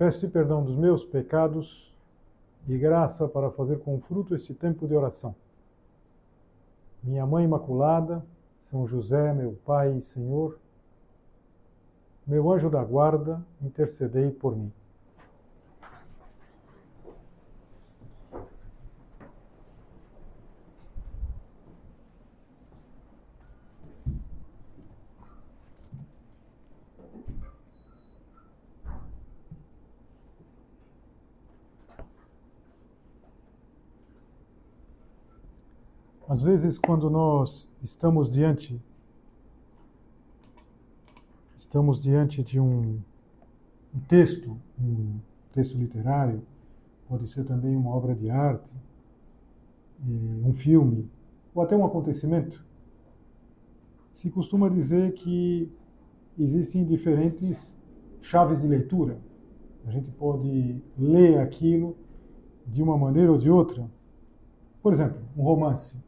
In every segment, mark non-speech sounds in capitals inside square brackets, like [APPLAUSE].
Peço-te perdão dos meus pecados e graça para fazer com fruto este tempo de oração. Minha Mãe Imaculada, São José, meu Pai e Senhor, meu anjo da guarda, intercedei por mim. Às vezes, quando nós estamos diante estamos diante de um, um texto, um texto literário, pode ser também uma obra de arte, um filme, ou até um acontecimento. Se costuma dizer que existem diferentes chaves de leitura. A gente pode ler aquilo de uma maneira ou de outra. Por exemplo, um romance.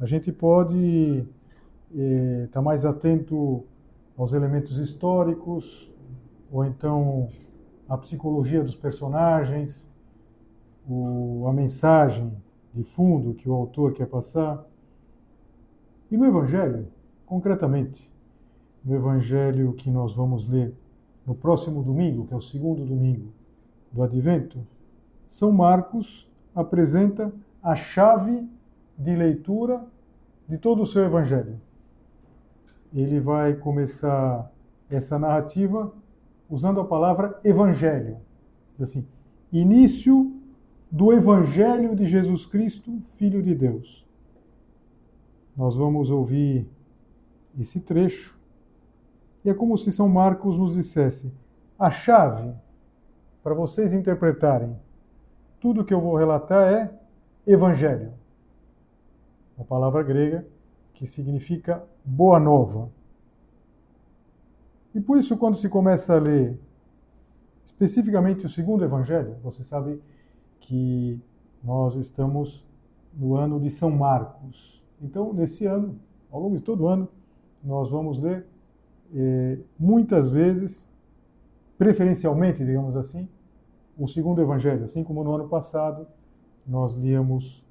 A gente pode estar eh, tá mais atento aos elementos históricos, ou então a psicologia dos personagens, o, a mensagem de fundo que o autor quer passar. E no Evangelho, concretamente, no Evangelho que nós vamos ler no próximo domingo, que é o segundo domingo do Advento, São Marcos apresenta a chave de leitura de todo o seu Evangelho ele vai começar essa narrativa usando a palavra evangelho. Diz assim: início do evangelho de Jesus Cristo, filho de Deus. Nós vamos ouvir esse trecho e é como se São Marcos nos dissesse: a chave para vocês interpretarem tudo que eu vou relatar é evangelho. A palavra grega que significa boa nova. E por isso, quando se começa a ler especificamente o segundo evangelho, você sabe que nós estamos no ano de São Marcos. Então, nesse ano, ao longo de todo o ano, nós vamos ler eh, muitas vezes, preferencialmente, digamos assim, o segundo evangelho, assim como no ano passado nós líamos,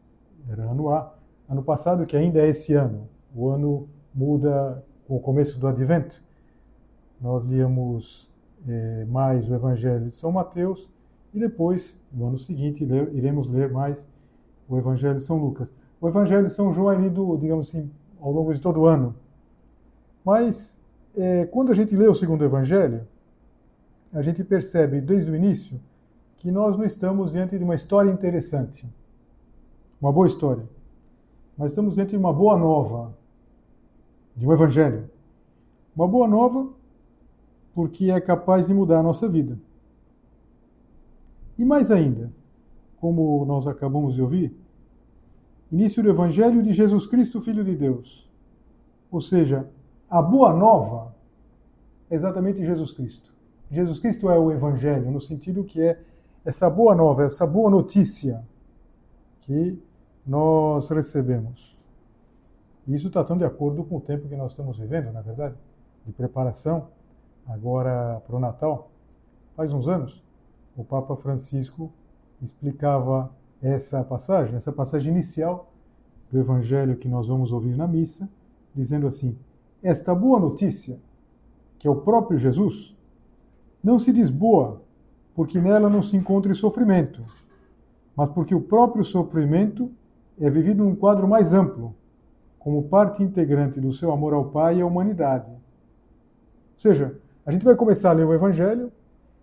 era ano A, ano passado, que ainda é esse ano, o ano muda com o começo do advento. Nós líamos é, mais o Evangelho de São Mateus e depois, no ano seguinte, iremos ler mais o Evangelho de São Lucas. O Evangelho de São João é lido, digamos assim, ao longo de todo o ano. Mas, é, quando a gente lê o segundo Evangelho, a gente percebe desde o início que nós não estamos diante de uma história interessante, uma boa história mas estamos de uma boa nova, de um evangelho. Uma boa nova porque é capaz de mudar a nossa vida. E mais ainda, como nós acabamos de ouvir, início do evangelho de Jesus Cristo, Filho de Deus. Ou seja, a boa nova é exatamente Jesus Cristo. Jesus Cristo é o evangelho, no sentido que é essa boa nova, essa boa notícia que nós recebemos. Isso está tão de acordo com o tempo que nós estamos vivendo, na é verdade, de preparação agora para o Natal. Faz uns anos, o Papa Francisco explicava essa passagem, essa passagem inicial do Evangelho que nós vamos ouvir na missa, dizendo assim: Esta boa notícia, que é o próprio Jesus, não se diz boa porque nela não se encontre sofrimento, mas porque o próprio sofrimento é vivido num quadro mais amplo, como parte integrante do seu amor ao Pai e à humanidade. Ou seja, a gente vai começar a ler o Evangelho,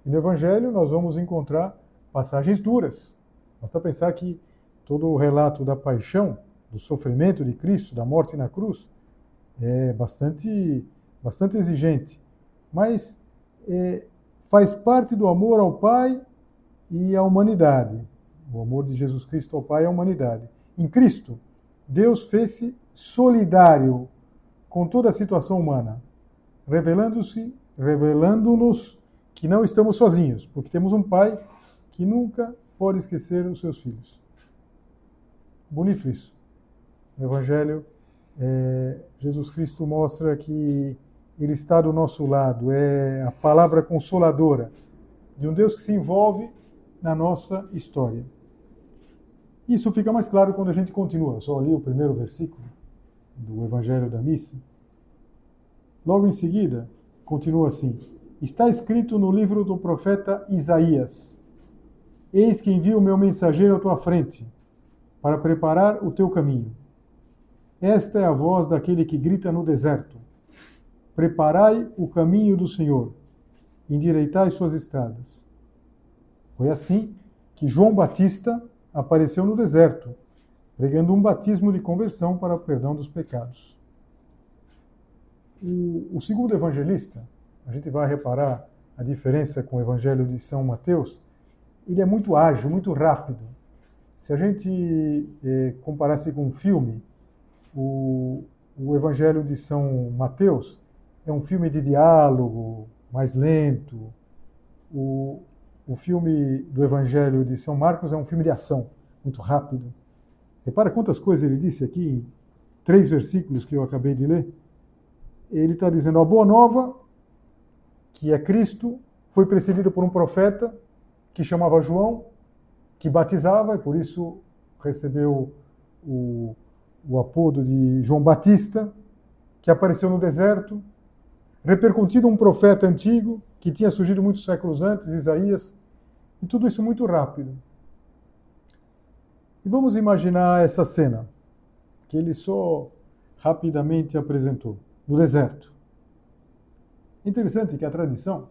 e no Evangelho nós vamos encontrar passagens duras. Basta pensar que todo o relato da paixão, do sofrimento de Cristo, da morte na cruz, é bastante, bastante exigente. Mas é, faz parte do amor ao Pai e à humanidade. O amor de Jesus Cristo ao Pai e à humanidade. Em Cristo, Deus fez-se solidário com toda a situação humana, revelando-se, revelando-nos que não estamos sozinhos, porque temos um Pai que nunca pode esquecer os seus filhos. Bonito isso. No Evangelho, é, Jesus Cristo mostra que Ele está do nosso lado, é a palavra consoladora de um Deus que se envolve na nossa história. Isso fica mais claro quando a gente continua. Só ali o primeiro versículo do Evangelho da Missa. Logo em seguida, continua assim: Está escrito no livro do profeta Isaías: Eis que envio o meu mensageiro à tua frente, para preparar o teu caminho. Esta é a voz daquele que grita no deserto: Preparai o caminho do Senhor, endireitai suas estradas. Foi assim que João Batista apareceu no deserto, pregando um batismo de conversão para o perdão dos pecados. O, o segundo evangelista, a gente vai reparar a diferença com o evangelho de São Mateus, ele é muito ágil, muito rápido. Se a gente eh, comparasse com um filme, o, o Evangelho de São Mateus é um filme de diálogo mais lento. O, o filme do Evangelho de São Marcos é um filme de ação, muito rápido. Repara quantas coisas ele disse aqui em três versículos que eu acabei de ler. Ele está dizendo: a boa nova, que é Cristo, foi precedido por um profeta que chamava João, que batizava e por isso recebeu o, o apodo de João Batista, que apareceu no deserto, repercutido um profeta antigo que tinha surgido muitos séculos antes, Isaías, e tudo isso muito rápido. E vamos imaginar essa cena que ele só rapidamente apresentou no deserto. Interessante que a tradição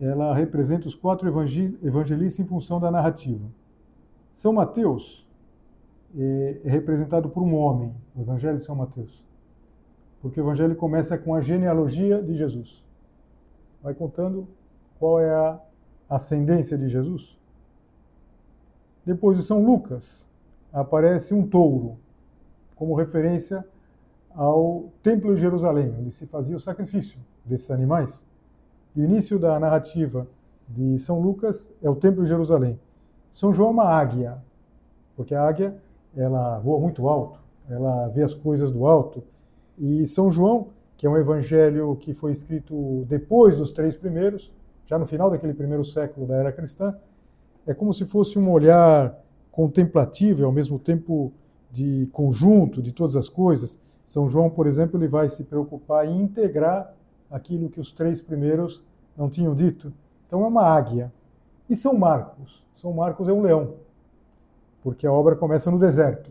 ela representa os quatro evangelistas em função da narrativa. São Mateus é, representado por um homem, o Evangelho de São Mateus, porque o Evangelho começa com a genealogia de Jesus vai contando qual é a ascendência de Jesus. Depois de São Lucas, aparece um touro, como referência ao Templo de Jerusalém, onde se fazia o sacrifício desses animais. E o início da narrativa de São Lucas é o Templo de Jerusalém. São João é uma águia, porque a águia ela voa muito alto, ela vê as coisas do alto. E São João que é um evangelho que foi escrito depois dos três primeiros, já no final daquele primeiro século da era cristã, é como se fosse um olhar contemplativo e ao mesmo tempo de conjunto de todas as coisas. São João, por exemplo, ele vai se preocupar em integrar aquilo que os três primeiros não tinham dito. Então é uma águia. E São Marcos? São Marcos é um leão, porque a obra começa no deserto.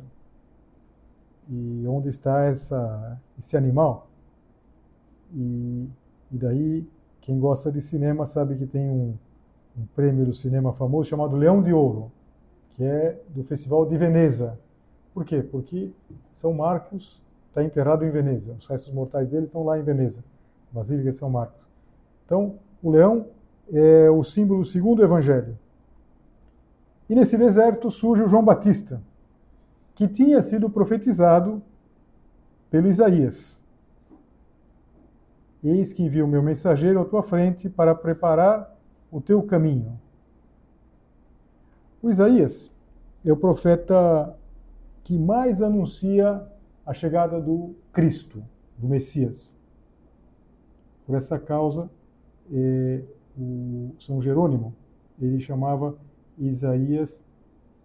E onde está essa, esse animal? E, e daí, quem gosta de cinema sabe que tem um, um prêmio do cinema famoso chamado Leão de Ouro, que é do Festival de Veneza. Por quê? Porque São Marcos está enterrado em Veneza. Os restos mortais dele estão lá em Veneza, Basílica de São Marcos. Então, o leão é o símbolo do segundo evangelho. E nesse deserto surge o João Batista, que tinha sido profetizado pelo Isaías. Eis que envio o meu mensageiro à tua frente para preparar o teu caminho. O Isaías é o profeta que mais anuncia a chegada do Cristo, do Messias. Por essa causa, é, o São Jerônimo ele chamava Isaías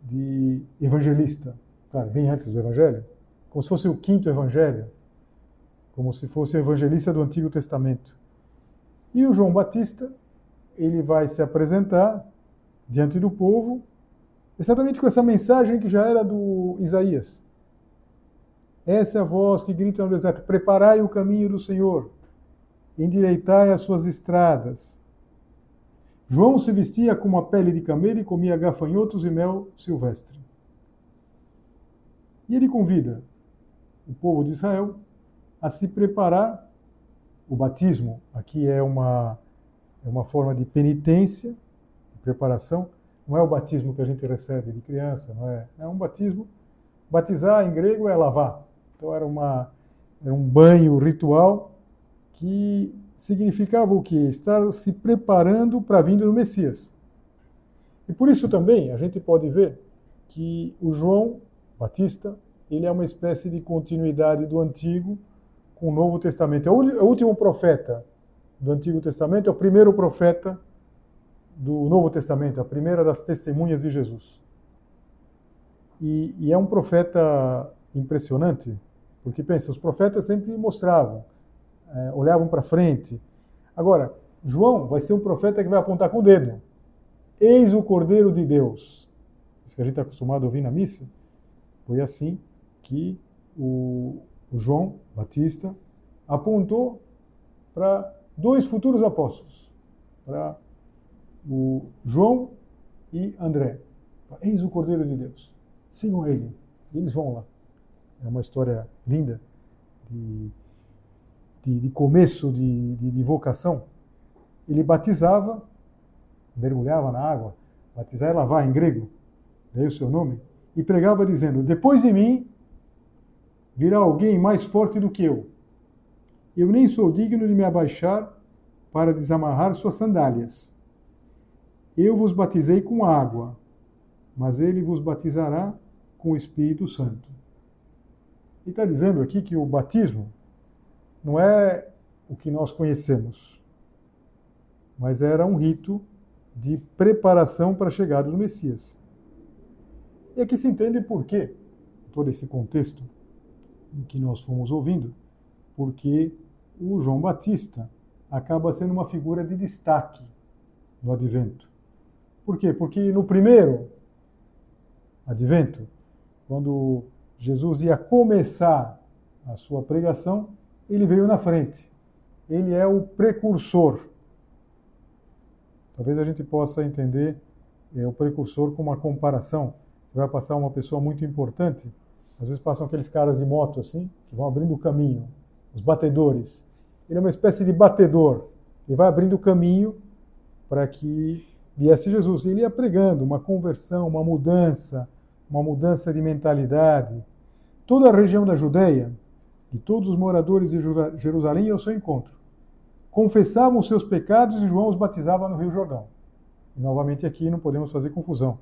de evangelista. Claro, vem antes do Evangelho, como se fosse o quinto Evangelho como se fosse o evangelista do Antigo Testamento. E o João Batista, ele vai se apresentar diante do povo, exatamente com essa mensagem que já era do Isaías. Essa é a voz que grita no deserto: Preparai o caminho do Senhor, endireitai as suas estradas. João se vestia com uma pele de camelo e comia gafanhotos e mel silvestre. E ele convida o povo de Israel a se preparar. O batismo aqui é uma, é uma forma de penitência, de preparação. Não é o batismo que a gente recebe de criança, não é? É um batismo. Batizar em grego é lavar. Então era, uma, era um banho ritual que significava o quê? Estar se preparando para a vinda do Messias. E por isso também a gente pode ver que o João Batista, ele é uma espécie de continuidade do Antigo com o Novo Testamento. É o último profeta do Antigo Testamento, é o primeiro profeta do Novo Testamento, a primeira das testemunhas de Jesus. E, e é um profeta impressionante, porque pensa, os profetas sempre mostravam, é, olhavam para frente. Agora, João vai ser um profeta que vai apontar com o dedo. Eis o Cordeiro de Deus. Isso que a gente está acostumado a ouvir na missa. Foi assim que o, João Batista apontou para dois futuros apóstolos, para o João e André. Eis o Cordeiro de Deus. Sigam ele. E eles vão lá. É uma história linda de, de, de começo de, de, de vocação. Ele batizava, mergulhava na água. Batizar é lavar em grego, daí o seu nome. E pregava dizendo: Depois de mim virá alguém mais forte do que eu. Eu nem sou digno de me abaixar para desamarrar suas sandálias. Eu vos batizei com água, mas ele vos batizará com o Espírito Santo. E está dizendo aqui que o batismo não é o que nós conhecemos, mas era um rito de preparação para a chegada do Messias. E aqui se entende por quê, todo esse contexto em que nós fomos ouvindo, porque o João Batista acaba sendo uma figura de destaque no advento. Por quê? Porque no primeiro advento, quando Jesus ia começar a sua pregação, ele veio na frente. Ele é o precursor. Talvez a gente possa entender é, o precursor como uma comparação. Você vai passar uma pessoa muito importante, às vezes passam aqueles caras de moto assim, que vão abrindo o caminho, os batedores. Ele é uma espécie de batedor. Ele vai abrindo o caminho para que viesse Jesus. Ele ia pregando uma conversão, uma mudança, uma mudança de mentalidade. Toda a região da Judéia e todos os moradores de Jerusalém iam ao seu encontro. Confessavam os seus pecados e João os batizava no Rio Jordão. E, novamente aqui não podemos fazer confusão.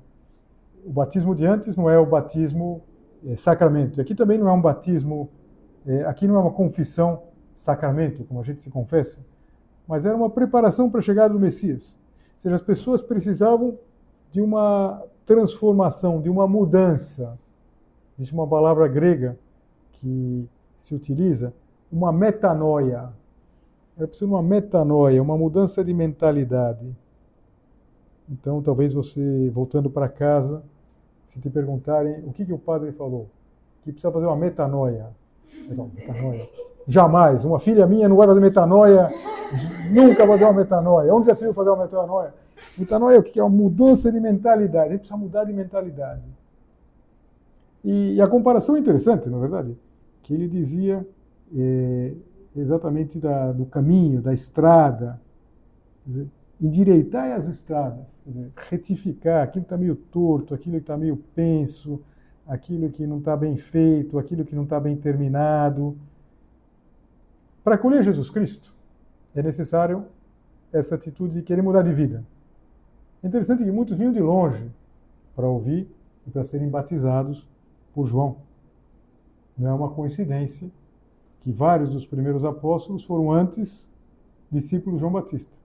O batismo de antes não é o batismo é, sacramento. Aqui também não é um batismo, é, aqui não é uma confissão sacramento, como a gente se confessa, mas era uma preparação para a chegada do Messias. Ou seja, as pessoas precisavam de uma transformação, de uma mudança. Existe uma palavra grega que se utiliza, uma metanoia. É preciso uma metanoia, uma mudança de mentalidade. Então, talvez você, voltando para casa, se te perguntarem o que, que o padre falou, que precisa fazer uma metanoia. Não, metanoia. Jamais. Uma filha minha não vai fazer metanoia, nunca vai fazer uma metanoia. Onde já se viu fazer uma metanoia? Metanoia é o que é uma mudança de mentalidade. A gente precisa mudar de mentalidade. E, e a comparação é interessante, na é verdade, que ele dizia é, exatamente da, do caminho, da estrada. Dizer, endireitar as estradas, dizer, retificar aquilo que está meio torto, aquilo que está meio penso, aquilo que não está bem feito, aquilo que não está bem terminado. Para acolher Jesus Cristo, é necessário essa atitude de querer mudar de vida. É interessante que muitos vinham de longe para ouvir e para serem batizados por João. Não é uma coincidência que vários dos primeiros apóstolos foram antes discípulos de João Batista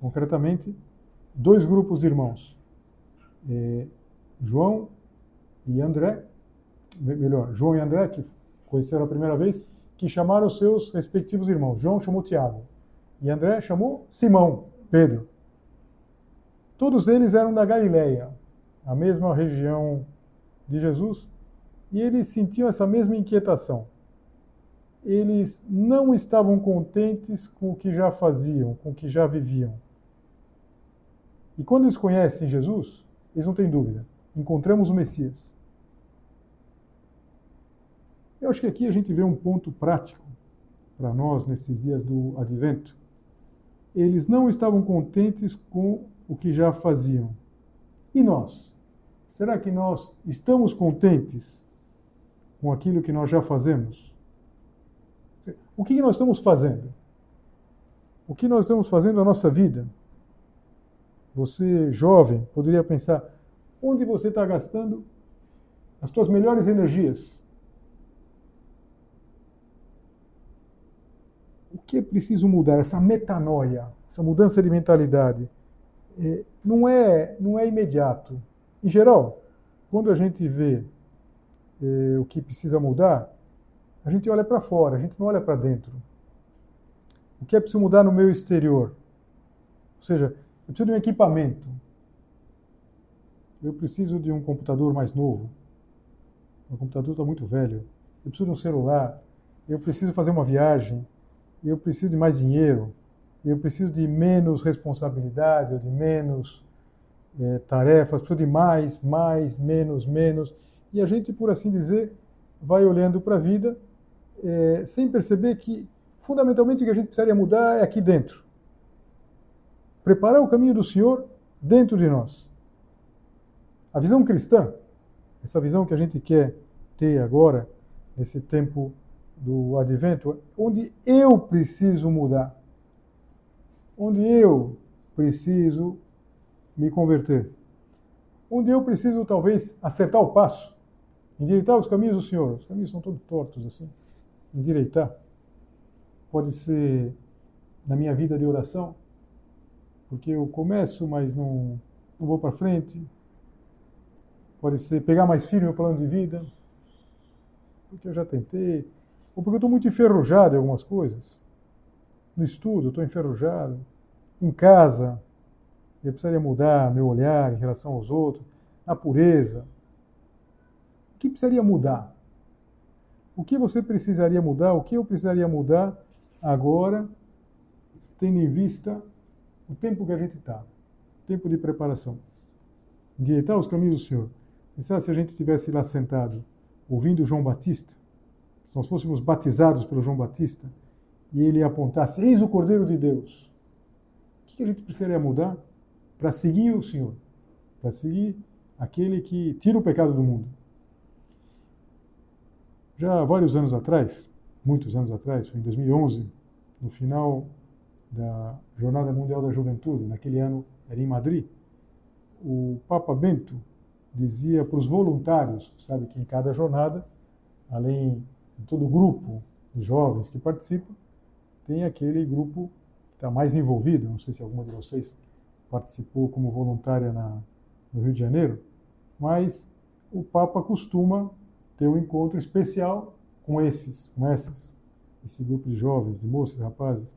concretamente, dois grupos de irmãos, é, João e André, melhor, João e André, que conheceram a primeira vez, que chamaram seus respectivos irmãos. João chamou Tiago e André chamou Simão, Pedro. Todos eles eram da Galileia, a mesma região de Jesus, e eles sentiam essa mesma inquietação eles não estavam contentes com o que já faziam, com o que já viviam. E quando eles conhecem Jesus, eles não têm dúvida. Encontramos o Messias. Eu acho que aqui a gente vê um ponto prático para nós nesses dias do advento. eles não estavam contentes com o que já faziam. E nós? Será que nós estamos contentes com aquilo que nós já fazemos? O que nós estamos fazendo? O que nós estamos fazendo na nossa vida? Você, jovem, poderia pensar: onde você está gastando as suas melhores energias? O que é preciso mudar? Essa metanoia, essa mudança de mentalidade, é, não é, não é imediato. Em geral, quando a gente vê é, o que precisa mudar, a gente olha para fora, a gente não olha para dentro. O que é preciso mudar no meu exterior? Ou seja, eu preciso de um equipamento. Eu preciso de um computador mais novo. O computador está muito velho. Eu preciso de um celular. Eu preciso fazer uma viagem. Eu preciso de mais dinheiro. Eu preciso de menos responsabilidade, ou de menos é, tarefas. Preciso de mais, mais, menos, menos. E a gente, por assim dizer, vai olhando para a vida é, sem perceber que, fundamentalmente, o que a gente precisaria mudar é aqui dentro preparar o caminho do Senhor dentro de nós. A visão cristã, essa visão que a gente quer ter agora, nesse tempo do advento, onde eu preciso mudar, onde eu preciso me converter, onde eu preciso talvez acertar o passo, endireitar os caminhos do Senhor. Os caminhos são todos tortos assim. Endireitar. Pode ser na minha vida de oração, porque eu começo, mas não, não vou para frente. Pode ser pegar mais firme o plano de vida, porque eu já tentei, ou porque eu estou muito enferrujado em algumas coisas. No estudo, eu estou enferrujado. Em casa, eu precisaria mudar meu olhar em relação aos outros. Na pureza. O que precisaria mudar? O que você precisaria mudar? O que eu precisaria mudar agora, tendo em vista o tempo que a gente está, tempo de preparação. Endireitar os caminhos do Senhor. Pensar se a gente estivesse lá sentado, ouvindo João Batista, se nós fôssemos batizados pelo João Batista, e ele apontasse, eis o Cordeiro de Deus. O que a gente precisaria mudar para seguir o Senhor? Para seguir aquele que tira o pecado do mundo. Já vários anos atrás, muitos anos atrás, foi em 2011, no final da Jornada Mundial da Juventude, naquele ano era em Madrid, o Papa Bento dizia para os voluntários, sabe que em cada jornada, além de todo o grupo de jovens que participam, tem aquele grupo que está mais envolvido, não sei se alguma de vocês participou como voluntária na, no Rio de Janeiro, mas o Papa costuma ter um encontro especial com esses, com essas, esse grupo de jovens, de moças, rapazes,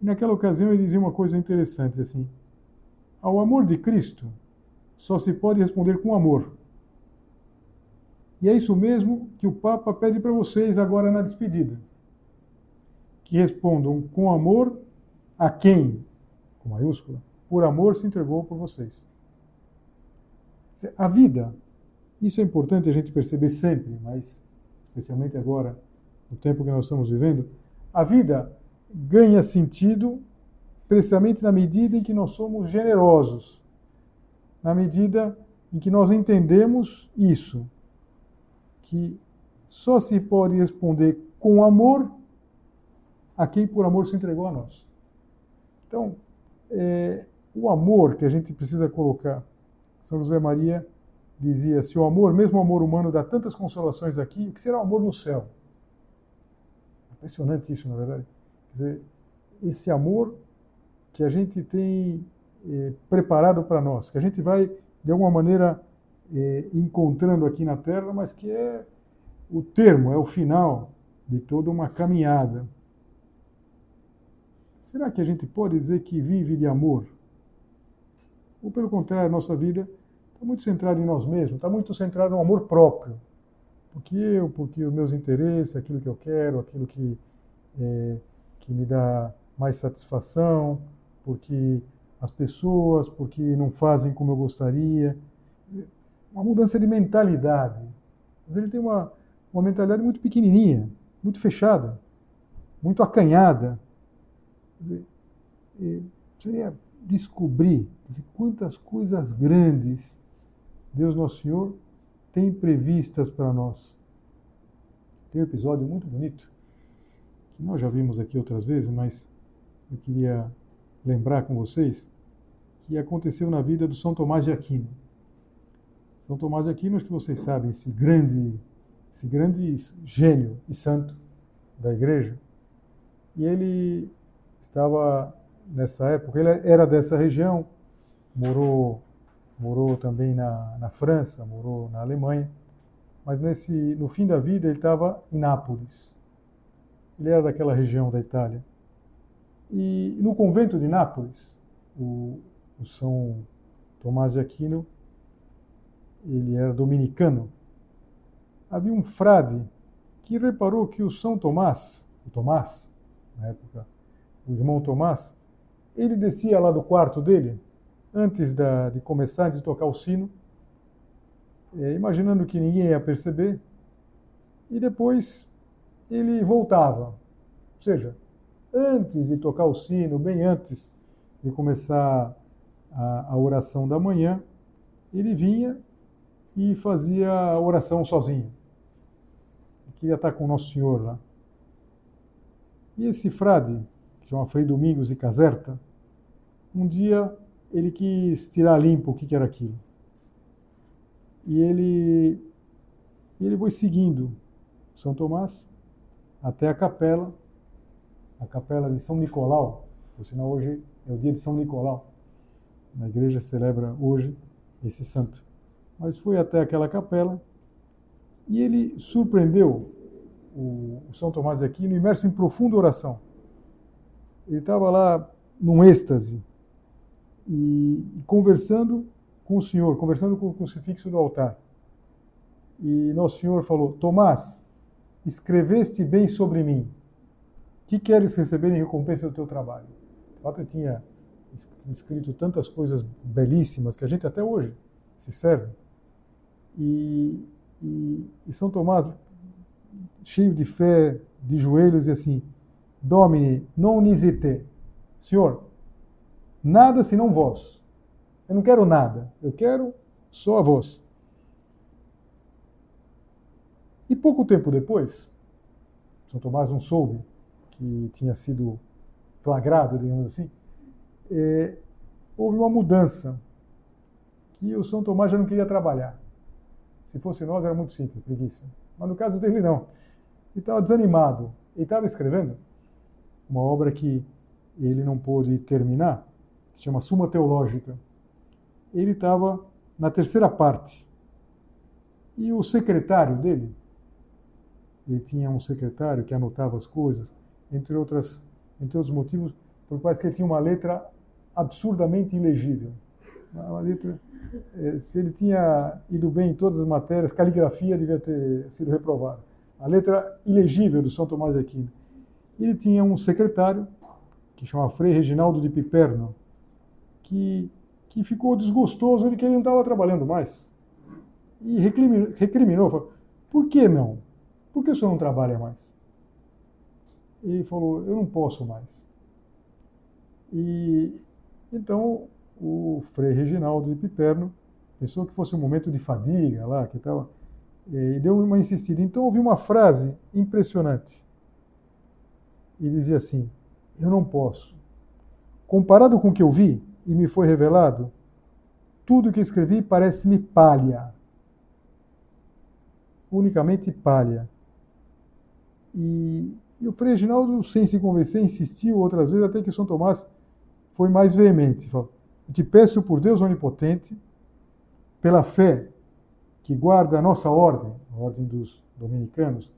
e naquela ocasião ele dizia uma coisa interessante, assim, ao amor de Cristo só se pode responder com amor. E é isso mesmo que o Papa pede para vocês agora na despedida. Que respondam com amor a quem, com maiúscula, por amor se entregou por vocês. A vida, isso é importante a gente perceber sempre, mas especialmente agora, no tempo que nós estamos vivendo, a vida ganha sentido precisamente na medida em que nós somos generosos, na medida em que nós entendemos isso, que só se pode responder com amor a quem por amor se entregou a nós. Então, é, o amor que a gente precisa colocar, São José Maria dizia: se o amor, mesmo o amor humano, dá tantas consolações aqui, o que será o amor no céu? Impressionante isso, na verdade. Quer dizer, esse amor que a gente tem eh, preparado para nós, que a gente vai, de alguma maneira, eh, encontrando aqui na Terra, mas que é o termo, é o final de toda uma caminhada. Será que a gente pode dizer que vive de amor? Ou, pelo contrário, a nossa vida está muito centrada em nós mesmos, está muito centrada no amor próprio. Porque eu, porque os meus interesses, aquilo que eu quero, aquilo que. Eh, que me dá mais satisfação, porque as pessoas, porque não fazem como eu gostaria. Uma mudança de mentalidade. Mas ele tem uma, uma mentalidade muito pequenininha, muito fechada, muito acanhada. seria descobrir dizer, quantas coisas grandes Deus Nosso Senhor tem previstas para nós. Tem um episódio muito bonito, que nós já vimos aqui outras vezes, mas eu queria lembrar com vocês, que aconteceu na vida do São Tomás de Aquino. São Tomás de Aquino, que vocês sabem, esse grande, esse grande gênio e santo da igreja, e ele estava nessa época, ele era dessa região, morou, morou também na, na França, morou na Alemanha, mas nesse, no fim da vida ele estava em Nápoles. Ele era daquela região da Itália. E no convento de Nápoles, o, o São Tomás de Aquino, ele era dominicano. Havia um frade que reparou que o São Tomás, o Tomás, na época, o irmão Tomás, ele descia lá do quarto dele, antes da, de começar, antes de tocar o sino, é, imaginando que ninguém ia perceber, e depois ele voltava. Ou seja, antes de tocar o sino, bem antes de começar a, a oração da manhã, ele vinha e fazia a oração sozinho. Ele queria estar com o Nosso Senhor lá. E esse frade, que chama Frei Domingos de Caserta, um dia ele quis tirar limpo o que era aquilo. E ele, ele foi seguindo São Tomás até a capela, a capela de São Nicolau, por sinal hoje é o dia de São Nicolau. Na igreja celebra hoje esse santo. Mas foi até aquela capela e ele surpreendeu o, o São Tomás de Aquino imerso em profunda oração. Ele estava lá num êxtase e, e conversando com o Senhor, conversando com o crucifixo do altar. E Nosso Senhor falou: Tomás, escreveste bem sobre mim. Que queres receber em recompensa do teu trabalho? De fato, eu tinha escrito tantas coisas belíssimas que a gente até hoje se serve. E, e, e São Tomás, cheio de fé, de joelhos, e assim: Domine, non nisite. Senhor, nada senão vós. Eu não quero nada, eu quero só a vós. E pouco tempo depois, São Tomás não soube que tinha sido flagrado, digamos assim, é, houve uma mudança, que o São Tomás já não queria trabalhar. Se fosse nós, era muito simples, preguiça. Mas no caso dele, não. Ele estava desanimado. Ele estava escrevendo uma obra que ele não pôde terminar, que se chama Suma Teológica. Ele estava na terceira parte. E o secretário dele, ele tinha um secretário que anotava as coisas, entre, outras, entre outros motivos, porque parece que tinha uma letra absurdamente ilegível. Uma letra, eh, se ele tinha ido bem em todas as matérias, caligrafia devia ter sido reprovada. A letra ilegível do São Tomás de Aquino. Ele tinha um secretário, que chama Frei Reginaldo de Piperno, que, que ficou desgostoso de que ele não estava trabalhando mais. E recriminou, recriminou falou, por que não? Por que o senhor não trabalha mais? E ele falou, eu não posso mais. E então o Frei Reginaldo de Piperno pensou que fosse um momento de fadiga lá, que tal, e deu uma insistida. Então ouvi uma frase impressionante. E dizia assim: Eu não posso. Comparado com o que eu vi e me foi revelado, tudo que escrevi parece-me palha. Unicamente palha. E, e o Frei Reginaldo, sem se convencer, insistiu outras vezes, até que São Tomás foi mais veemente. Falou, te peço por Deus onipotente, pela fé que guarda a nossa ordem, a ordem dos dominicanos,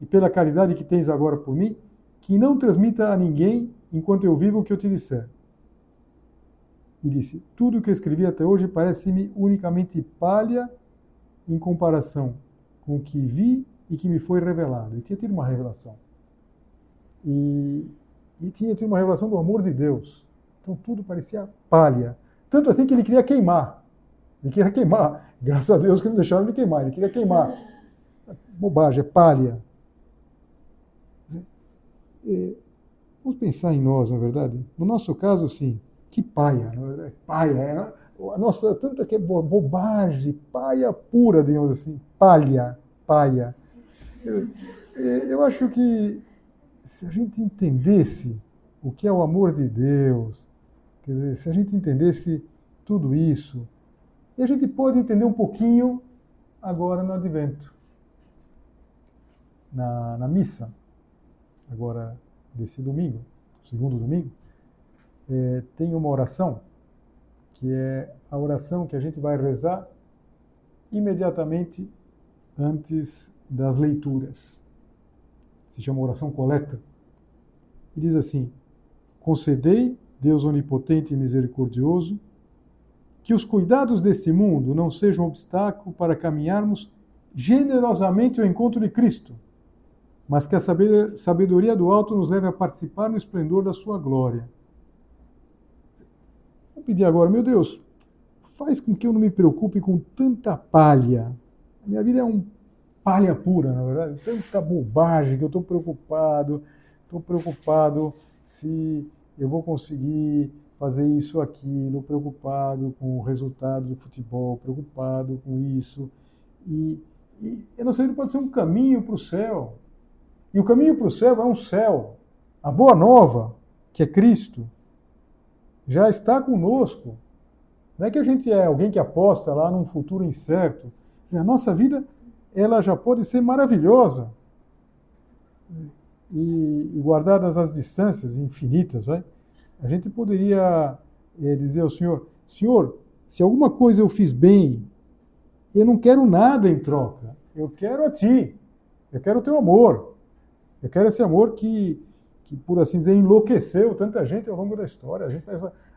e pela caridade que tens agora por mim, que não transmita a ninguém, enquanto eu vivo, o que eu te disser. E disse: Tudo o que eu escrevi até hoje parece-me unicamente palha em comparação com o que vi e que me foi revelado. E tinha tido uma revelação. E, e tinha tido uma revelação do amor de Deus. Então tudo parecia palha. Tanto assim que ele queria queimar. Ele queria queimar. [LAUGHS] Graças a Deus que não deixaram ele queimar. Ele queria queimar. Bobagem, é palha. Vamos pensar em nós, na é verdade. No nosso caso, sim, que paia, é? paia, é nossa tanta que é bobagem, paia pura, digamos assim, palha, paia. Eu, eu acho que se a gente entendesse o que é o amor de Deus, quer dizer, se a gente entendesse tudo isso, e a gente pode entender um pouquinho agora no Advento, na, na missa, agora desse domingo, segundo domingo, é, tem uma oração que é a oração que a gente vai rezar imediatamente antes das leituras. Se chama oração coleta. E diz assim: Concedei, Deus onipotente e misericordioso, que os cuidados deste mundo não sejam obstáculo para caminharmos generosamente ao encontro de Cristo, mas que a sabedoria do alto nos leve a participar no esplendor da sua glória. Vou pedir agora, meu Deus, faz com que eu não me preocupe com tanta palha. Minha vida é um palha pura, na verdade, tanta bobagem que eu estou preocupado, estou preocupado se eu vou conseguir fazer isso, aquilo, preocupado com o resultado do futebol, preocupado com isso. E, e a nossa vida pode ser um caminho para o céu. E o caminho para o céu é um céu. A boa nova, que é Cristo, já está conosco. Não é que a gente é alguém que aposta lá num futuro incerto. A nossa vida ela já pode ser maravilhosa. E, e guardadas as distâncias infinitas, vai? A gente poderia é, dizer ao Senhor: Senhor, se alguma coisa eu fiz bem, eu não quero nada em troca. Eu quero a Ti. Eu quero o Teu amor. Eu quero esse amor que, que por assim dizer, enlouqueceu tanta gente ao longo da história. A, gente,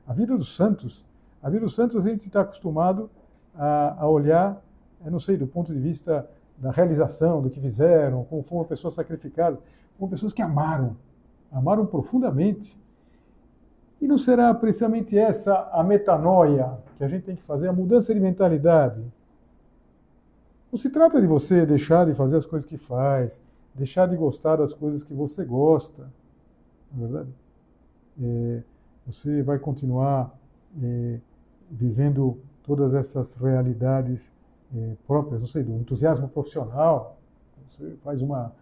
a vida dos santos. A vida dos santos a gente está acostumado a, a olhar, eu não sei, do ponto de vista da realização, do que fizeram, como foram pessoas sacrificadas, como pessoas que amaram, amaram profundamente. E não será precisamente essa a metanoia que a gente tem que fazer, a mudança de mentalidade? Não se trata de você deixar de fazer as coisas que faz, deixar de gostar das coisas que você gosta, não é verdade? É, você vai continuar é, vivendo todas essas realidades é, próprias, não sei, do entusiasmo profissional. Você faz uma,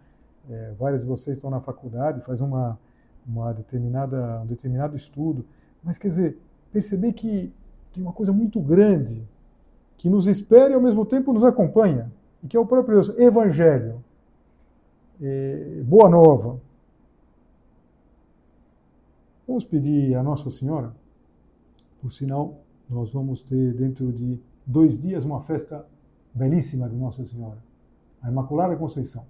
é, várias de vocês estão na faculdade, faz uma uma determinada, um determinado estudo. Mas, quer dizer, perceber que tem uma coisa muito grande que nos espera e ao mesmo tempo nos acompanha, e que é o próprio Deus, Evangelho, é, Boa Nova. Vamos pedir a Nossa Senhora, por sinal, nós vamos ter dentro de dois dias uma festa belíssima de Nossa Senhora, a Imaculada Conceição.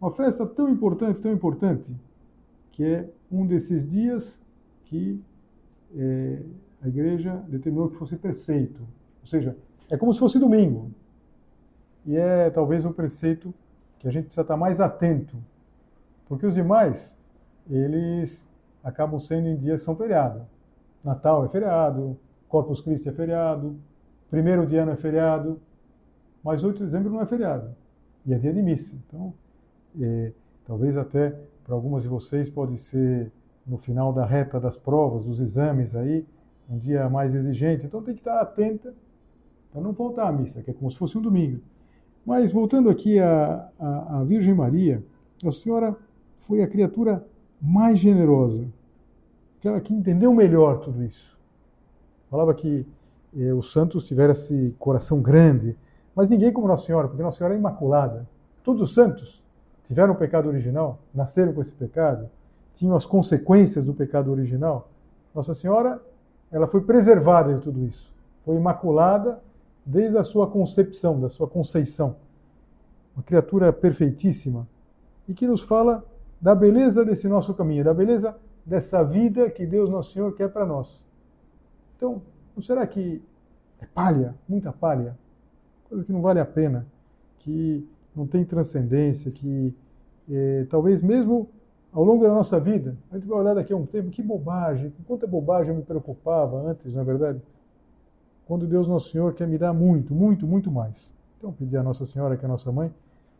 Uma festa tão importante, tão importante, que é um desses dias que é, a igreja determinou que fosse preceito. Ou seja, é como se fosse domingo. E é talvez um preceito que a gente precisa estar mais atento. Porque os demais, eles acabam sendo em dias que são feriado. Natal é feriado, Corpus Christi é feriado, primeiro de ano é feriado, mas 8 de dezembro não é feriado. E é dia de missa. Então, é, talvez até para algumas de vocês pode ser no final da reta das provas, dos exames aí, um dia mais exigente. Então tem que estar atenta para não faltar à missa, que é como se fosse um domingo. Mas voltando aqui à, à, Virgem Maria, a Senhora foi a criatura mais generosa, aquela que entendeu melhor tudo isso. Falava que eh, os santos tiveram esse coração grande, mas ninguém como Nossa Senhora, porque Nossa Senhora é imaculada. Todos os santos tiveram o pecado original, nasceram com esse pecado, tinham as consequências do pecado original. Nossa Senhora, ela foi preservada de tudo isso. Foi imaculada desde a sua concepção, da sua conceição. Uma criatura perfeitíssima e que nos fala da beleza desse nosso caminho, da beleza dessa vida que Deus Nosso Senhor quer para nós. Então, não será que é palha, muita palha, coisa que não vale a pena, que não tem transcendência, que é, talvez mesmo ao longo da nossa vida, a gente vai olhar daqui a um tempo, que bobagem, quanta bobagem eu me preocupava antes, não é verdade? Quando Deus Nosso Senhor quer me dar muito, muito, muito mais. Então, pedir a Nossa Senhora, que é a nossa mãe,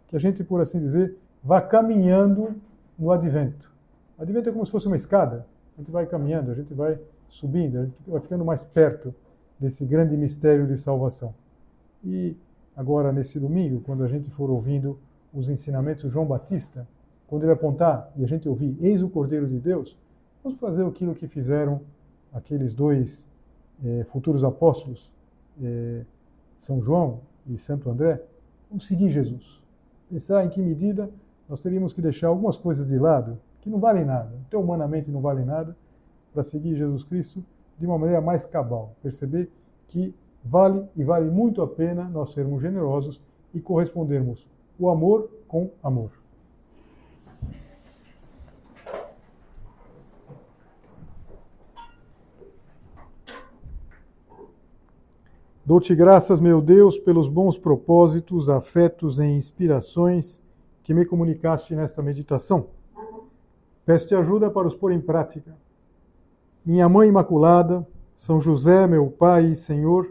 que a gente, por assim dizer, vá caminhando no advento. Advento é como se fosse uma escada. A gente vai caminhando, a gente vai subindo, a gente vai ficando mais perto desse grande mistério de salvação. E agora, nesse domingo, quando a gente for ouvindo os ensinamentos de João Batista, quando ele apontar e a gente ouvir, eis o Cordeiro de Deus, vamos fazer aquilo que fizeram aqueles dois eh, futuros apóstolos, eh, São João e Santo André, vamos seguir Jesus. Pensar em que medida nós teríamos que deixar algumas coisas de lado que não valem nada, até humanamente não valem nada, para seguir Jesus Cristo de uma maneira mais cabal. Perceber que vale e vale muito a pena nós sermos generosos e correspondermos o amor com amor. Dou-te graças, meu Deus, pelos bons propósitos, afetos e inspirações que me comunicaste nesta meditação. Peço-te ajuda para os pôr em prática. Minha Mãe Imaculada, São José, meu Pai e Senhor,